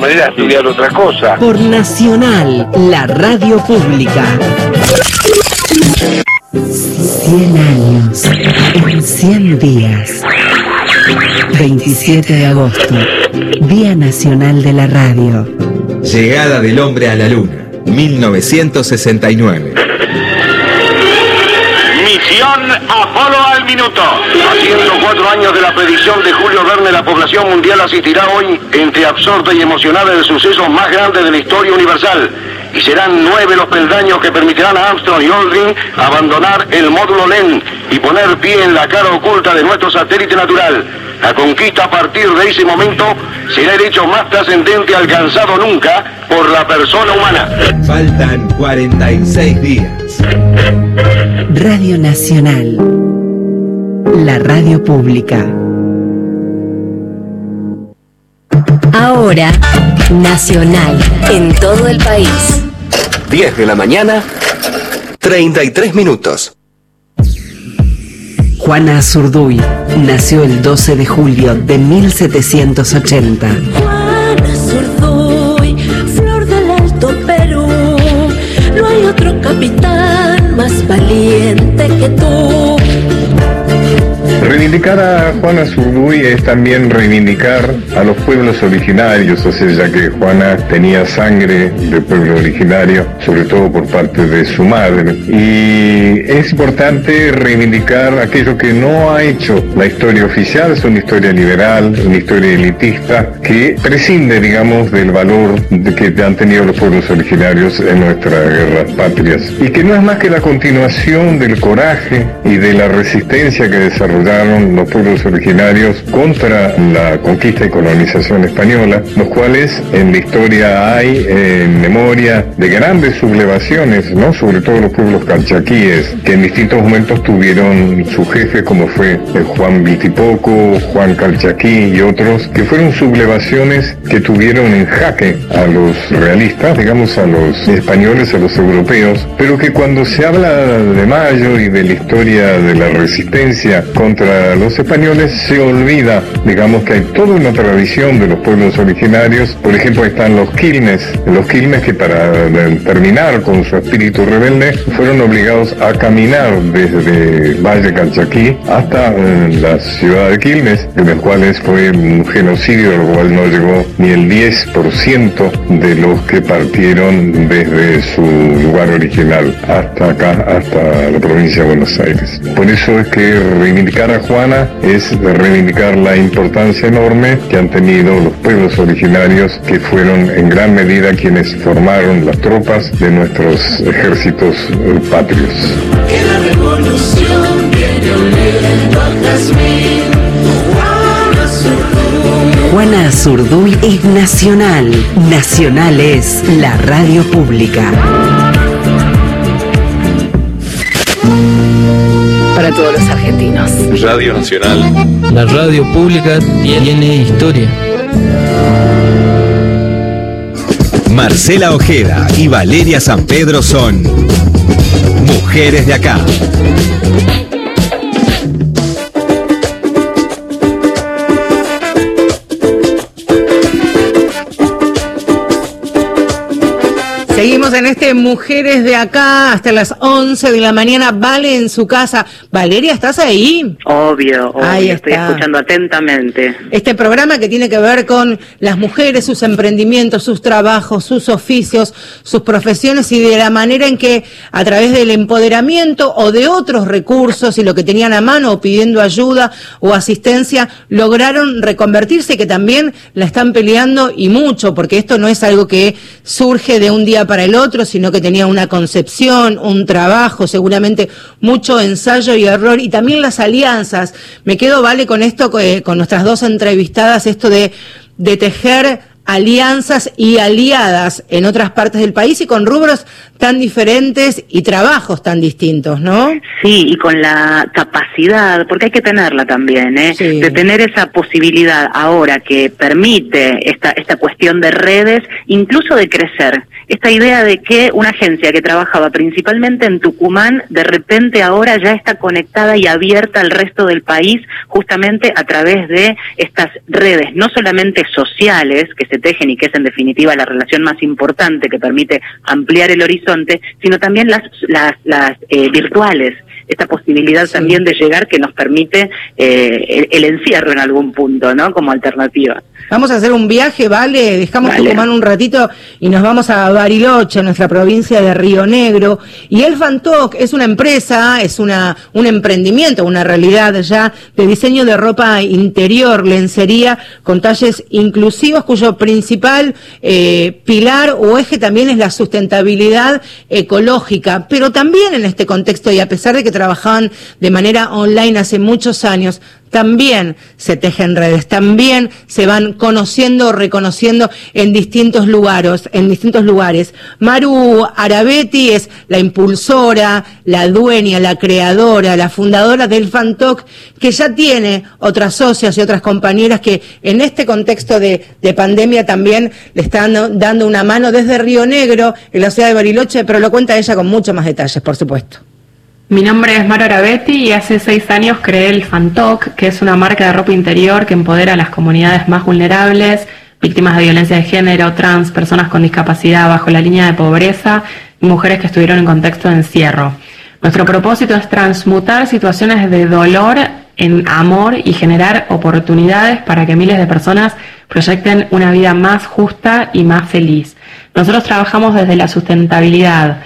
manera a estudiar otra cosa. Por Nacional, la radio pública. 100 años en 100 días. 27 de agosto, Día Nacional de la Radio. Llegada del hombre a la luna, 1969. Edición Apolo al minuto. Haciendo cuatro años de la predicción de Julio Verne, la población mundial asistirá hoy entre absorta y emocionada del suceso más grande de la historia universal. Y serán nueve los peldaños que permitirán a Armstrong y Aldrin abandonar el módulo LEN y poner pie en la cara oculta de nuestro satélite natural. La conquista a partir de ese momento será el hecho más trascendente alcanzado nunca por la persona humana. Faltan 46 días. Radio Nacional. La radio pública. Ahora, Nacional, en todo el país. 10 de la mañana, 33 minutos. Juana Azurduy nació el 12 de julio de 1780. Juana Azurduy, flor del Alto Perú, no hay otro capitán más valiente que tú. Reivindicar a Juana Zurduy es también reivindicar a los pueblos originarios, o sea, ya que Juana tenía sangre de pueblo originario, sobre todo por parte de su madre. Y es importante reivindicar aquello que no ha hecho la historia oficial, es una historia liberal, una historia elitista, que prescinde, digamos, del valor que han tenido los pueblos originarios en nuestras guerras patrias. Y que no es más que la continuación del coraje y de la resistencia que los pueblos originarios contra la conquista y colonización española, los cuales en la historia hay en memoria de grandes sublevaciones, ¿no? sobre todo los pueblos calchaquíes, que en distintos momentos tuvieron su jefe, como fue Juan Vitipoco, Juan Calchaquí y otros, que fueron sublevaciones que tuvieron en jaque a los realistas, digamos a los españoles, a los europeos, pero que cuando se habla de Mayo y de la historia de la resistencia contra los españoles se olvida, digamos que hay toda una tradición de los pueblos originarios, por ejemplo están los quilmes, los quilmes que para terminar con su espíritu rebelde fueron obligados a caminar desde Valle Calchaquí hasta eh, la ciudad de Quilmes, en los cuales fue un genocidio, al cual no llegó ni el 10% de los que partieron desde su lugar original hasta acá, hasta la provincia de Buenos Aires. Por eso es que reivindicar a Juana es reivindicar la importancia enorme que han tenido los pueblos originarios que fueron en gran medida quienes formaron las tropas de nuestros ejércitos eh, patrios. Que la revolución viene. Juana Azurduy es nacional. Nacional es la radio pública. Para todos los argentinos. Radio Nacional. La radio pública tiene historia. Marcela Ojeda y Valeria San Pedro son mujeres de acá. Seguimos en este Mujeres de acá hasta las 11 de la mañana. Vale en su casa. Valeria, ¿estás ahí? Obvio, obvio. Ahí estoy escuchando atentamente. Este programa que tiene que ver con las mujeres, sus emprendimientos, sus trabajos, sus oficios, sus profesiones y de la manera en que a través del empoderamiento o de otros recursos y lo que tenían a mano o pidiendo ayuda o asistencia lograron reconvertirse que también la están peleando y mucho porque esto no es algo que surge de un día para el otro, sino que tenía una concepción, un trabajo, seguramente mucho ensayo y error y también las alianzas. Me quedo, vale, con esto, eh, con nuestras dos entrevistadas, esto de, de tejer alianzas y aliadas en otras partes del país y con rubros tan diferentes y trabajos tan distintos, ¿no? Sí, y con la capacidad, porque hay que tenerla también, ¿eh? de tener esa posibilidad ahora que permite esta, esta cuestión de redes, incluso de crecer. Esta idea de que una agencia que trabajaba principalmente en Tucumán, de repente ahora ya está conectada y abierta al resto del país, justamente a través de estas redes, no solamente sociales, que se tejen y que es en definitiva la relación más importante que permite ampliar el horizonte, sino también las, las, las eh, virtuales esta posibilidad también de llegar que nos permite eh, el, encierro en algún punto, ¿no? Como alternativa. Vamos a hacer un viaje, ¿vale? Dejamos vale. Tucumán un ratito y nos vamos a Bariloche, nuestra provincia de Río Negro. Y el Fantoc es una empresa, es una un emprendimiento, una realidad ya de diseño de ropa interior, lencería con talles inclusivos, cuyo principal eh, pilar o eje también es la sustentabilidad ecológica. Pero también en este contexto, y a pesar de que trabajaban de manera online hace muchos años, también se tejen redes, también se van conociendo, reconociendo en distintos lugares, en distintos lugares. Maru Arabetti es la impulsora, la dueña, la creadora, la fundadora del Fantoc, que ya tiene otras socias y otras compañeras que en este contexto de, de pandemia también le están dando una mano desde Río Negro, en la ciudad de Bariloche, pero lo cuenta ella con muchos más detalles, por supuesto. Mi nombre es Maro Arabetti y hace seis años creé el Fantoc, que es una marca de ropa interior que empodera a las comunidades más vulnerables, víctimas de violencia de género, trans, personas con discapacidad bajo la línea de pobreza y mujeres que estuvieron en contexto de encierro. Nuestro propósito es transmutar situaciones de dolor en amor y generar oportunidades para que miles de personas proyecten una vida más justa y más feliz. Nosotros trabajamos desde la sustentabilidad,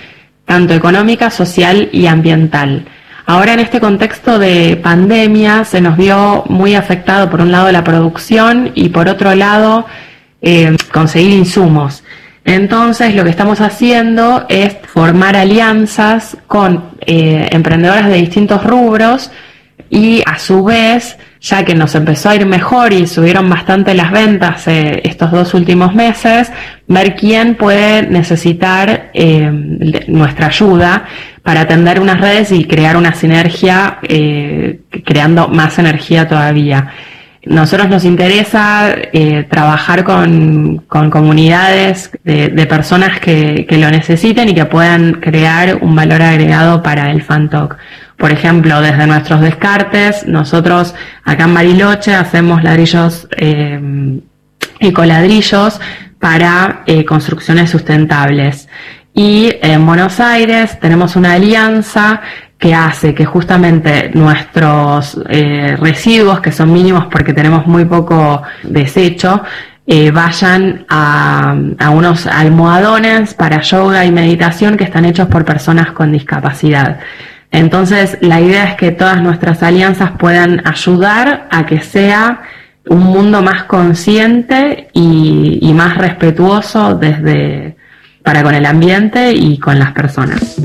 tanto económica, social y ambiental. Ahora en este contexto de pandemia se nos vio muy afectado por un lado la producción y por otro lado eh, conseguir insumos. Entonces lo que estamos haciendo es formar alianzas con eh, emprendedoras de distintos rubros y a su vez, ya que nos empezó a ir mejor y subieron bastante las ventas eh, estos dos últimos meses, ver quién puede necesitar eh, nuestra ayuda para atender unas redes y crear una sinergia, eh, creando más energía todavía. Nosotros nos interesa trabajar con, con comunidades de, de personas que, que, lo necesiten y que puedan crear un valor agregado para el FanTalk. Por ejemplo, desde nuestros descartes, nosotros acá en Bariloche hacemos ladrillos eh, ecoladrillos para eh, construcciones sustentables. Y en Buenos Aires tenemos una alianza que hace que justamente nuestros eh, residuos, que son mínimos porque tenemos muy poco desecho, eh, vayan a, a, unos almohadones para yoga y meditación que están hechos por personas con discapacidad. Entonces, la idea es que todas nuestras alianzas puedan ayudar a que sea un mundo más consciente y, más respetuoso desde para con el ambiente y con las personas.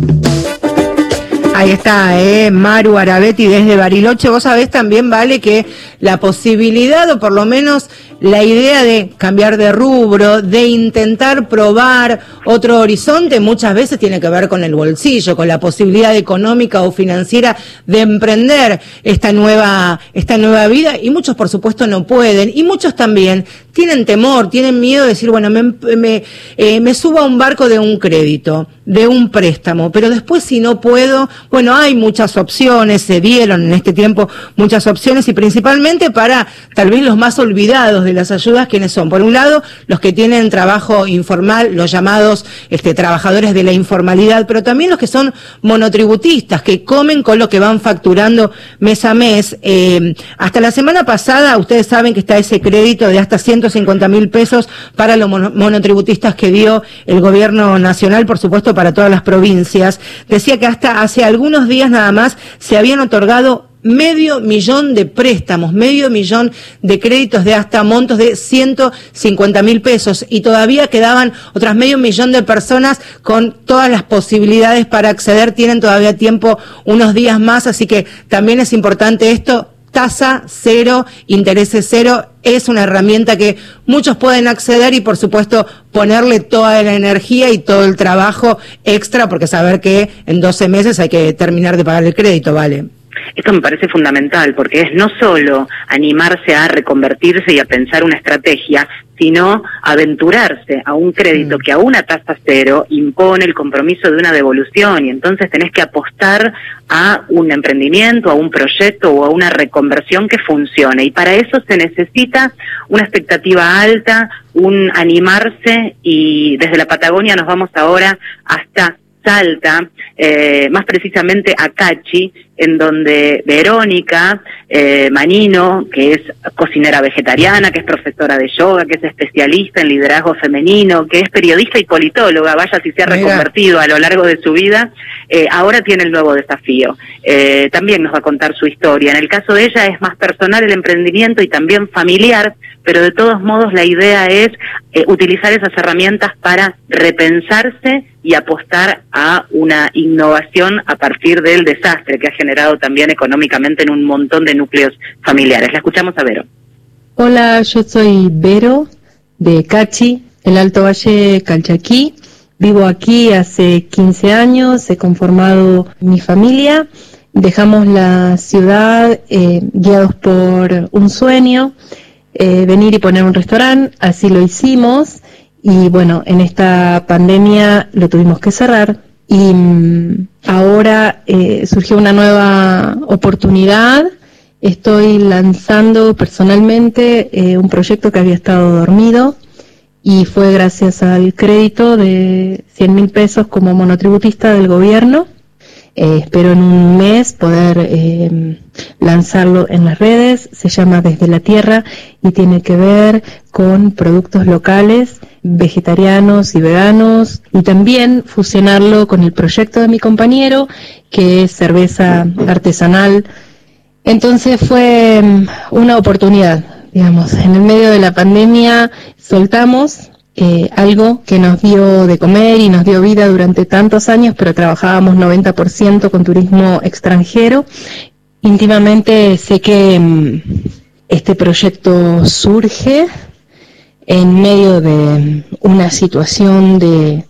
Ahí está, eh, Maru Arabetti desde Bariloche. Vos sabés también, vale, que la posibilidad, o por lo menos la idea de cambiar de rubro, de intentar probar otro horizonte, muchas veces tiene que ver con el bolsillo, con la posibilidad económica o financiera de emprender esta nueva, esta nueva vida, y muchos, por supuesto, no pueden, y muchos también tienen temor, tienen miedo de decir, bueno, me, me, eh, me subo a un barco de un crédito, de un préstamo, pero después si no puedo, bueno, hay muchas opciones, se dieron en este tiempo muchas opciones y principalmente para tal vez los más olvidados de las ayudas, quienes son, por un lado, los que tienen trabajo informal, los llamados este, trabajadores de la informalidad, pero también los que son monotributistas, que comen con lo que van facturando mes a mes. Eh, hasta la semana pasada, ustedes saben que está ese crédito de hasta 150 mil pesos para los monotributistas que dio el gobierno nacional, por supuesto, para todas las provincias. Decía que hasta hace algunos días nada más se habían otorgado medio millón de préstamos, medio millón de créditos de hasta montos de 150 mil pesos. Y todavía quedaban otras medio millón de personas con todas las posibilidades para acceder, tienen todavía tiempo unos días más, así que también es importante esto, tasa cero, intereses cero, es una herramienta que muchos pueden acceder y por supuesto ponerle toda la energía y todo el trabajo extra porque saber que en 12 meses hay que terminar de pagar el crédito, ¿vale? Esto me parece fundamental porque es no solo animarse a reconvertirse y a pensar una estrategia, sino aventurarse a un crédito que a una tasa cero impone el compromiso de una devolución y entonces tenés que apostar a un emprendimiento, a un proyecto o a una reconversión que funcione. Y para eso se necesita una expectativa alta, un animarse y desde la Patagonia nos vamos ahora hasta Salta, eh, más precisamente a Cachi, en donde Verónica eh, Manino, que es cocinera vegetariana, que es profesora de yoga, que es especialista en liderazgo femenino, que es periodista y politóloga, vaya si se ha reconvertido a lo largo de su vida, eh, ahora tiene el nuevo desafío. Eh, también nos va a contar su historia. En el caso de ella es más personal el emprendimiento y también familiar, pero de todos modos la idea es utilizar esas herramientas para repensarse y apostar a una innovación a partir del desastre que ha generado también económicamente en un montón de núcleos familiares. La escuchamos a Vero. Hola, yo soy Vero de Cachi, el Alto Valle Calchaquí. Vivo aquí hace 15 años, he conformado mi familia. Dejamos la ciudad eh, guiados por un sueño, eh, venir y poner un restaurante, así lo hicimos y bueno, en esta pandemia lo tuvimos que cerrar y mm, ahora eh, surgió una nueva oportunidad. Estoy lanzando personalmente eh, un proyecto que había estado dormido y fue gracias al crédito de 100 mil pesos como monotributista del gobierno. Eh, espero en un mes poder lanzarlo en las redes. Se llama Desde la Tierra y tiene que ver con productos locales vegetarianos y veganos y también fusionarlo con el proyecto de mi compañero que es cerveza artesanal. Entonces fue mm, una oportunidad, digamos, en el medio de la pandemia soltamos eh, algo que nos dio de comer y nos dio vida durante tantos años, pero trabajábamos 90% con turismo extranjero. Íntimamente sé que mm, este proyecto surge en medio de una situación de,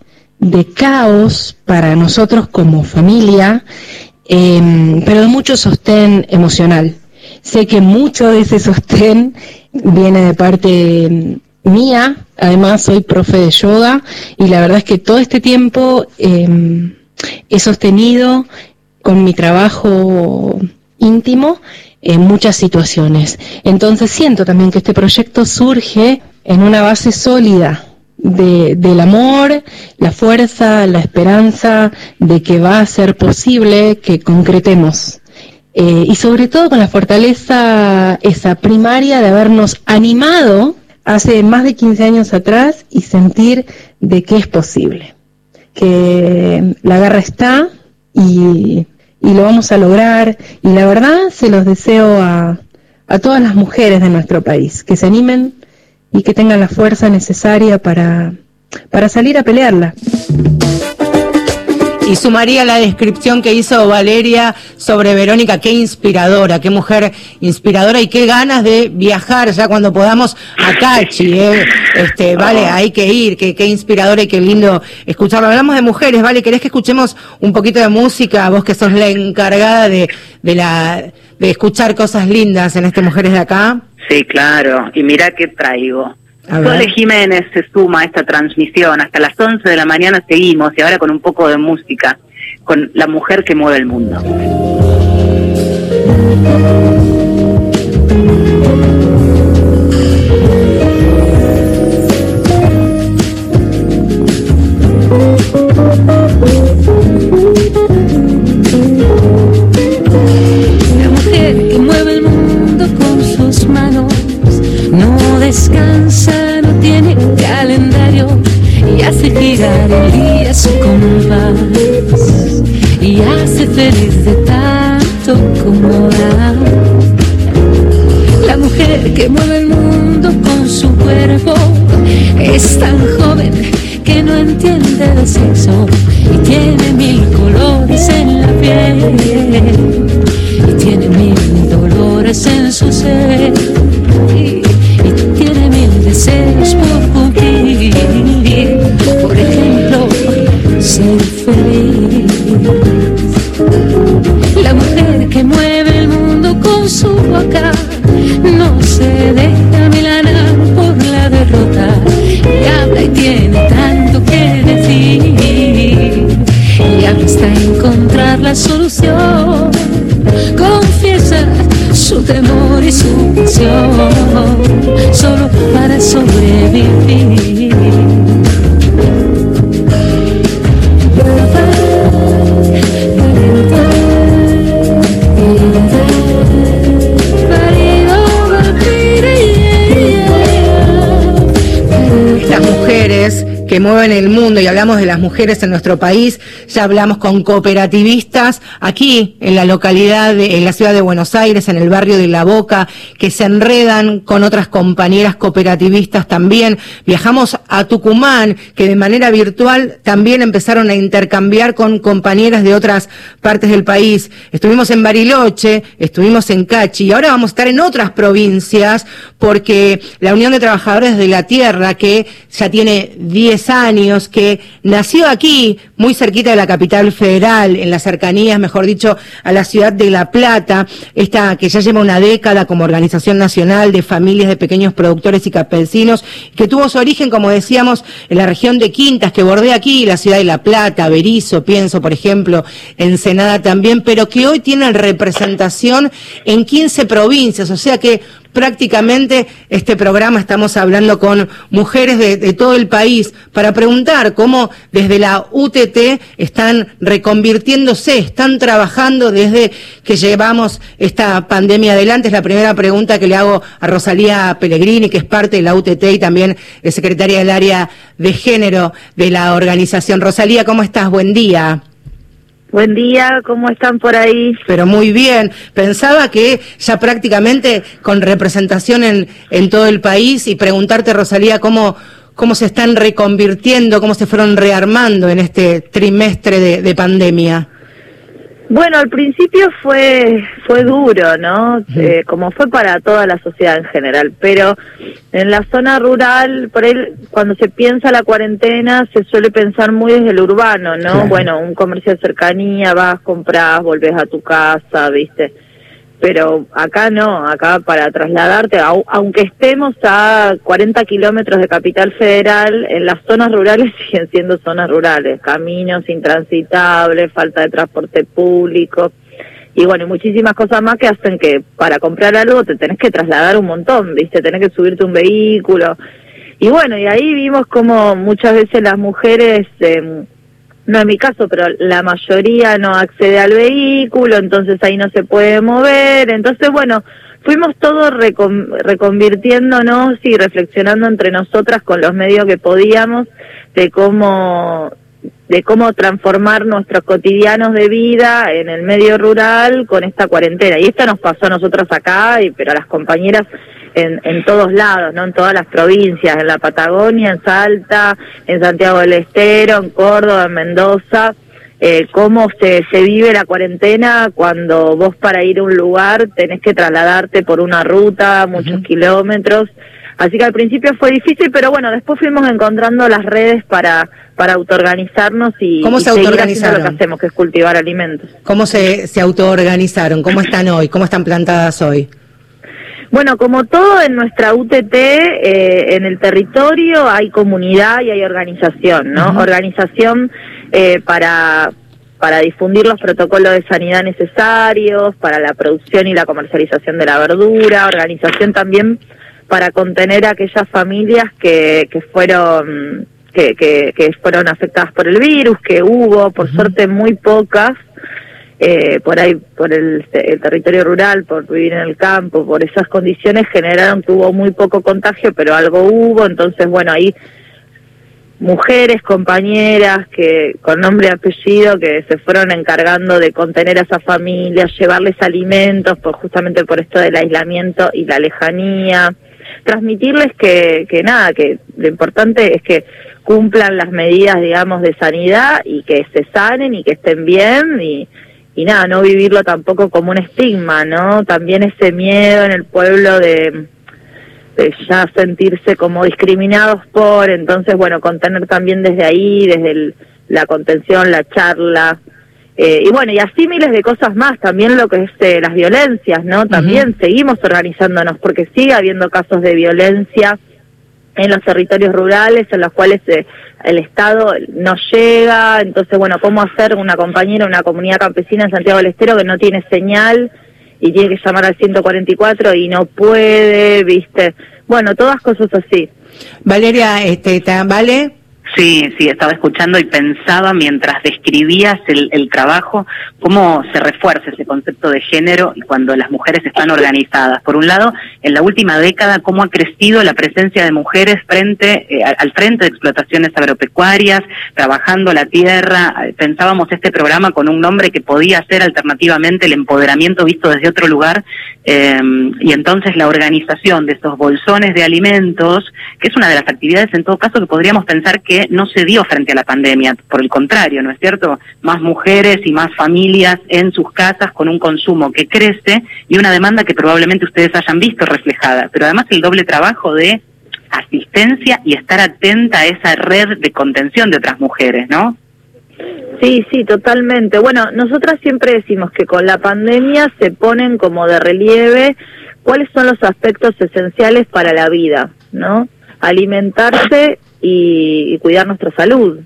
caos para nosotros como familia, em, pero de mucho sostén emocional. Sé que mucho de ese sostén viene de parte mía, además soy profe de yoga y la verdad es que todo este tiempo em, he sostenido con mi trabajo íntimo en muchas situaciones. Entonces siento también que este proyecto surge en una base sólida de, del amor, la fuerza, la esperanza de que va a ser posible que concretemos. Eh, y sobre todo con la fortaleza esa primaria de habernos animado hace más de 15 años atrás y sentir de que es posible, que la garra está y, y lo vamos a lograr y la verdad se los deseo a, a todas las mujeres de nuestro país, que se animen y que tengan la fuerza necesaria para, para salir a pelearla. Y sumaría la descripción que hizo Valeria sobre Verónica, qué inspiradora, qué mujer inspiradora y qué ganas de viajar ya cuando podamos a Cachi, ¿eh? este, vale, hay que ir, qué, qué inspiradora y qué lindo escucharlo. Hablamos de mujeres, vale, ¿querés que escuchemos un poquito de música? Vos que sos la encargada de, de la, de escuchar cosas lindas en este Mujeres de Acá. Sí, claro. Y mira qué traigo. Sole Jiménez se suma a esta transmisión. Hasta las 11 de la mañana seguimos y ahora con un poco de música, con La mujer que mueve el mundo. Descansa, no tiene calendario y hace girar el día su compás y hace feliz de tanto como da. La mujer que mueve el mundo con su cuerpo es tan joven que no entiende de sexo y tiene mil colores en la piel y tiene mil dolores en su ser feliz. La mujer que mueve el mundo con su boca no se deja milanar por la derrota y habla y tiene tanto que decir y hasta encontrar la solución. Confiesa su temor y su pasión mueven el mundo y hablamos de las mujeres en nuestro país, ya hablamos con cooperativistas aquí en la localidad, de, en la ciudad de Buenos Aires, en el barrio de La Boca, que se enredan con otras compañeras cooperativistas también. Viajamos a Tucumán, que de manera virtual también empezaron a intercambiar con compañeras de otras partes del país. Estuvimos en Bariloche, estuvimos en Cachi y ahora vamos a estar en otras provincias porque la Unión de Trabajadores de la Tierra, que ya tiene 10 años, que nació aquí, muy cerquita de la capital federal, en las cercanías, mejor dicho, a la ciudad de La Plata, esta que ya lleva una década como organización nacional de familias de pequeños productores y campesinos, que tuvo su origen, como decíamos, en la región de Quintas, que bordea aquí la ciudad de La Plata, Berizo, pienso, por ejemplo, Ensenada también, pero que hoy tienen representación en 15 provincias, o sea que prácticamente este programa estamos hablando con mujeres de, todo el país para preguntar cómo desde la UTT están reconvirtiéndose, están trabajando desde que llevamos esta pandemia adelante. Es la primera pregunta que le hago a Rosalía Pellegrini, que es parte de la UTT y también es secretaria del área de género de la organización. Rosalía, ¿cómo estás? Buen día. Buen día, ¿cómo están por ahí? Pero muy bien. Pensaba que ya prácticamente con representación en, en todo el país y preguntarte, Rosalía, cómo, cómo se están reconvirtiendo, cómo se fueron rearmando en este trimestre de, de pandemia. Bueno, al principio fue fue duro, ¿no? Eh, como fue para toda la sociedad en general, pero en la zona rural, por ahí, cuando se piensa la cuarentena, se suele pensar muy desde el urbano, ¿no? Sí. Bueno, un comercio de cercanía, vas, compras, volvés a tu casa, ¿viste? Pero acá no, acá para trasladarte, au- aunque estemos a 40 kilómetros de Capital Federal, en las zonas rurales siguen siendo zonas rurales, caminos intransitables, falta de transporte público y bueno, y muchísimas cosas más que hacen que para comprar algo te tenés que trasladar un montón, ¿viste? Tenés que subirte un vehículo. Y bueno, y ahí vimos como muchas veces las mujeres, eh, no en mi caso, pero la mayoría no accede al vehículo, entonces ahí no se puede mover. Entonces, bueno, fuimos todos recon- reconvirtiéndonos y reflexionando entre nosotras con los medios que podíamos de cómo de cómo transformar nuestros cotidianos de vida en el medio rural con esta cuarentena. Y esto nos pasó a nosotros acá, y, pero a las compañeras en, en todos lados, ¿no? En todas las provincias, en la Patagonia, en Salta, en Santiago del Estero, en Córdoba, en Mendoza. Eh, cómo se, se vive la cuarentena cuando vos para ir a un lugar tenés que trasladarte por una ruta, muchos kilómetros. Así que al principio fue difícil, pero bueno, después fuimos encontrando las redes para, para autoorganizarnos y, ¿Cómo y se seguir haciendo lo que hacemos, que es cultivar alimentos. ¿Cómo se, se autoorganizaron? ¿Cómo están hoy? ¿Cómo están plantadas hoy? Bueno, como todo en nuestra UTT, eh, en el territorio hay comunidad y hay organización, ¿no? Organización eh, para para difundir los protocolos de sanidad necesarios, para la producción y la comercialización de la verdura, organización también para contener a aquellas familias que, que fueron que, que, que fueron afectadas por el virus, que hubo, por suerte muy pocas, eh, por ahí, por el, el territorio rural, por vivir en el campo, por esas condiciones generaron que hubo muy poco contagio, pero algo hubo, entonces bueno, ahí mujeres, compañeras que con nombre y apellido que se fueron encargando de contener a esas familias, llevarles alimentos, por justamente por esto del aislamiento y la lejanía, transmitirles que, que nada, que lo importante es que cumplan las medidas, digamos, de sanidad y que se sanen y que estén bien y, y nada, no vivirlo tampoco como un estigma, ¿no? También ese miedo en el pueblo de, de ya sentirse como discriminados por, entonces, bueno, contener también desde ahí, desde el- la contención, la charla, eh, y bueno, y así miles de cosas más, también lo que es eh, las violencias, ¿no? También seguimos organizándonos porque sigue habiendo casos de violencia en los territorios rurales en los cuales eh, el Estado no llega, entonces bueno, ¿cómo hacer una compañera, una comunidad campesina en Santiago del Estero que no tiene señal y tiene que llamar al 144 y no puede, viste? Bueno, todas cosas así. Valeria, este, ¿vale? Sí, sí, estaba escuchando y pensaba mientras describías el, trabajo cómo se refuerza ese concepto de género y cuando las mujeres están organizadas. Por un lado, en la última década, cómo ha crecido la presencia de mujeres frente eh, al frente de explotaciones agropecuarias, trabajando la tierra. Pensábamos este programa con un nombre que podía ser alternativamente el empoderamiento visto desde otro lugar eh, y entonces la organización de estos bolsones de alimentos, que es una de las actividades en todo caso que podríamos pensar que no se dio frente a la pandemia, por el contrario, ¿no cierto? Más mujeres y más familias en sus casas con un consumo que crece y una demanda que probablemente ustedes hayan visto reflejada, pero además el doble trabajo de asistencia y estar atenta a esa red de contención de otras mujeres, ¿no? Sí, sí, totalmente. Bueno, nosotras siempre decimos que con la pandemia se ponen como de relieve cuáles son los aspectos esenciales para la vida, ¿no? Alimentarse y, cuidar nuestra salud.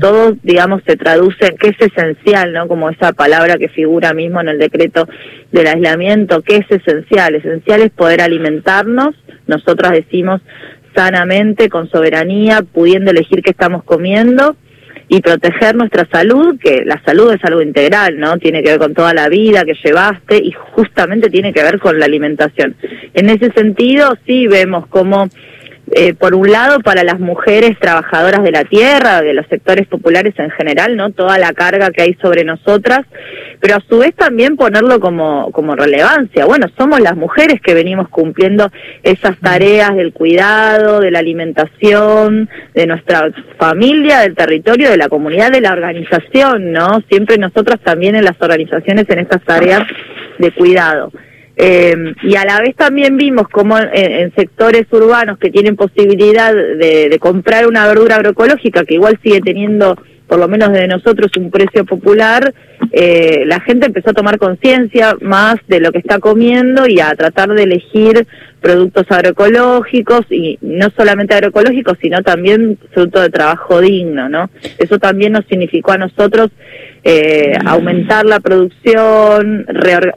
Todo, digamos, se traduce en qué es esencial, ¿no? Como esa palabra que figura mismo en el decreto del aislamiento, ¿qué es esencial? Esencial es poder alimentarnos, nosotras decimos sanamente, con soberanía, pudiendo elegir qué estamos comiendo y proteger nuestra salud, que la salud es algo integral, ¿no? Tiene que ver con toda la vida que llevaste y justamente tiene que ver con la alimentación. En ese sentido, sí vemos cómo eh, por un lado para las mujeres trabajadoras de la tierra, de los sectores populares en general, ¿no? Toda la carga que hay sobre nosotras, pero a su vez también ponerlo como, como relevancia. Bueno, somos las mujeres que venimos cumpliendo esas tareas del cuidado, de la alimentación, de nuestra familia, del territorio, de la comunidad, de la organización, ¿no? Siempre nosotras también en las organizaciones en estas tareas de cuidado. Eh, y a la vez también vimos como en, sectores urbanos que tienen posibilidad de, comprar una verdura agroecológica, que igual sigue teniendo, por lo menos de nosotros, un precio popular, eh, la gente empezó a tomar conciencia más de lo que está comiendo y a tratar de elegir productos agroecológicos y no solamente agroecológicos, sino también fruto de trabajo digno, ¿no? Eso también nos significó a nosotros eh, aumentar la producción,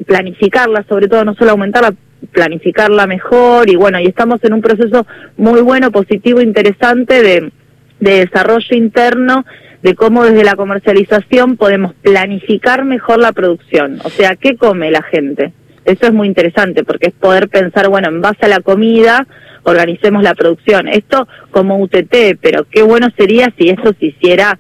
planificarla, sobre todo no solo aumentarla, planificarla mejor y bueno, y estamos en un proceso muy bueno, positivo, interesante de, de desarrollo interno de cómo desde la comercialización podemos planificar mejor la producción, o sea, ¿qué come la gente? Eso es muy interesante porque es poder pensar, bueno, en base a la comida, organicemos la producción. Esto como UTT, pero qué bueno sería si eso se hiciera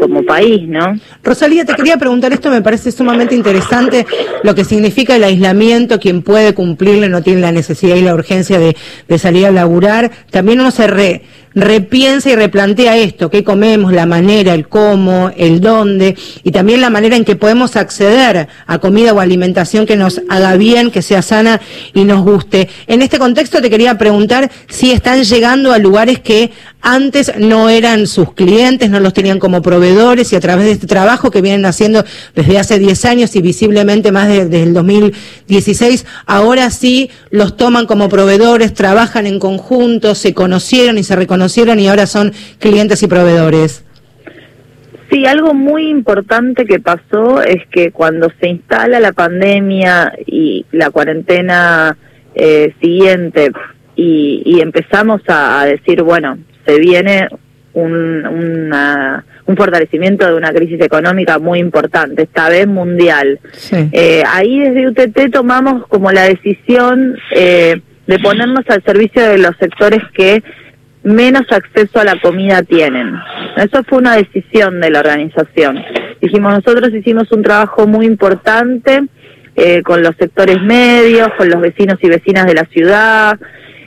como país, ¿no? Rosalía, te quería preguntar, esto me parece sumamente interesante, lo que significa el aislamiento, quien puede cumplirlo no tiene la necesidad y la urgencia de, de salir a laburar. También uno se re, repiensa y replantea esto, qué comemos, la manera, el cómo, el dónde, y también la manera en que podemos acceder a comida o alimentación que nos haga bien, que sea sana y nos guste. En este contexto te quería preguntar si están llegando a lugares que antes no eran sus clientes, no los tenían como proveedores y a través de este trabajo que vienen haciendo desde hace 10 años y visiblemente más desde el 2016, ahora sí los toman como proveedores, trabajan en conjunto, se conocieron y se reconocieron y ahora son clientes y proveedores. Sí, algo muy importante que pasó es que cuando se instala la pandemia y la cuarentena eh, siguiente y, empezamos a, decir, bueno, se viene un, un fortalecimiento de una crisis económica muy importante, esta vez mundial. Eh, ahí desde UTT tomamos como la decisión eh, de ponernos al servicio de los sectores que menos acceso a la comida tienen. Eso fue una decisión de la organización. Dijimos, nosotros hicimos un trabajo muy importante eh, con los sectores medios, con los vecinos y vecinas de la ciudad,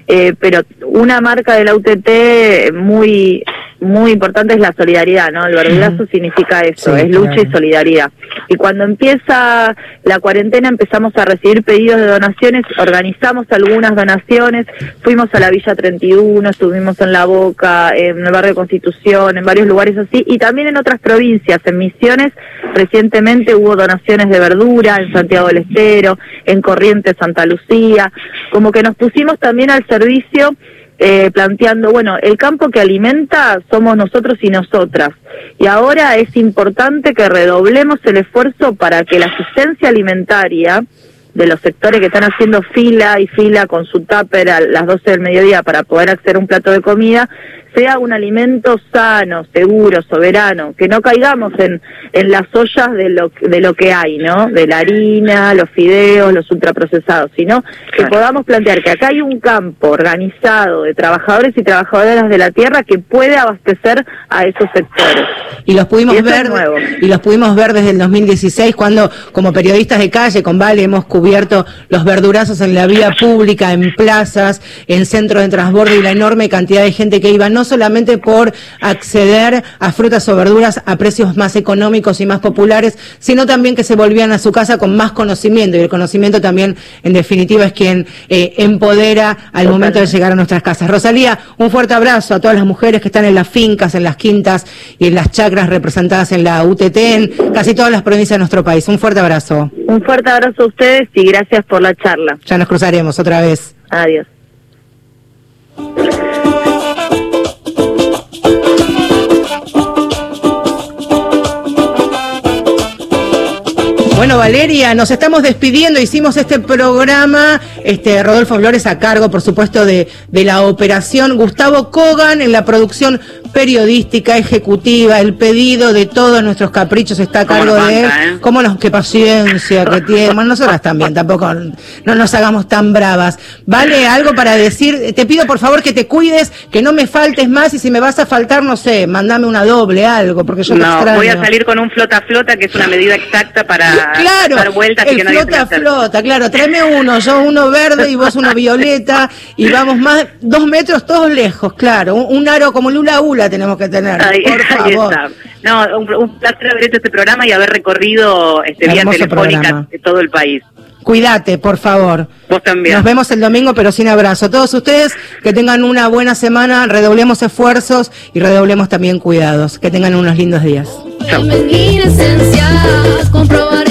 eh, pero una marca de la UTT muy muy importante es la solidaridad, ¿no? El verdurazo significa eso, es lucha y solidaridad. Y cuando empieza la cuarentena empezamos a recibir pedidos de donaciones, organizamos algunas donaciones, fuimos a la Villa 31, estuvimos en La Boca, en el barrio Constitución, en varios lugares así, y también en otras provincias, en Misiones, recientemente hubo donaciones de verdura, en Santiago del Estero, en Corrientes, Santa Lucía, como que nos pusimos también al servicio eh, planteando, bueno, el campo que alimenta somos nosotros y nosotras. Y ahora es importante que redoblemos el esfuerzo para que la asistencia alimentaria de los sectores que están haciendo fila y fila con su tupper a las 12 del mediodía para poder acceder a un plato de comida, sea un alimento sano, seguro, soberano, que no caigamos en, en las ollas de lo, de lo que hay, ¿no? De la harina, los fideos, los ultraprocesados, sino que podamos plantear que acá hay un campo organizado de trabajadores y trabajadoras de la tierra que puede abastecer a esos sectores. Y los pudimos ver y los pudimos ver desde el 2016 cuando como periodistas de calle con Vale hemos cubierto los verdurazos en la vía pública, en plazas, en centros de transbordo y la enorme cantidad de gente que iba no solamente por acceder a frutas o verduras a precios más económicos y más populares, sino también que se volvían a su casa con más conocimiento y el conocimiento también en definitiva es quien eh, empodera al momento de llegar a nuestras casas. Rosalía, un fuerte abrazo a todas las mujeres que están en las fincas, en las quintas y en las chacras representadas en la UTT, en casi todas las provincias de nuestro país. Un fuerte abrazo. Un fuerte abrazo a ustedes y gracias por la charla. Ya nos cruzaremos otra vez. Adiós. Bueno, Valeria, nos estamos despidiendo. Hicimos este programa, este Rodolfo Flores a cargo, por supuesto, de, de la operación. Gustavo Kogan en la producción periodística, ejecutiva, el pedido de todos nuestros caprichos está a cargo de él. ¿eh? ¿Cómo nos, qué paciencia que tiene? Bueno, nosotras también, tampoco no nos hagamos tan bravas. ¿Vale? Algo para decir, te pido por favor que te cuides, que no me faltes más y si me vas a faltar, no sé, mandame una doble, algo, porque yo no, te voy a salir con un flota flota, que es una medida exacta para claro, dar vueltas el que flota flota, claro, tráeme uno, yo uno verde y vos uno violeta y vamos más, dos metros todos lejos, claro, un, un aro como Lula Ula tenemos que tener, Ahí, por ahí favor. está. No, un, un placer haber hecho este programa y haber recorrido este vía telefónica programa. todo el país. Cuídate, por favor. Vos también. Nos vemos el domingo, pero sin abrazo. Todos ustedes que tengan una buena semana, redoblemos esfuerzos y redoblemos también cuidados. Que tengan unos lindos días. Comprobaremos.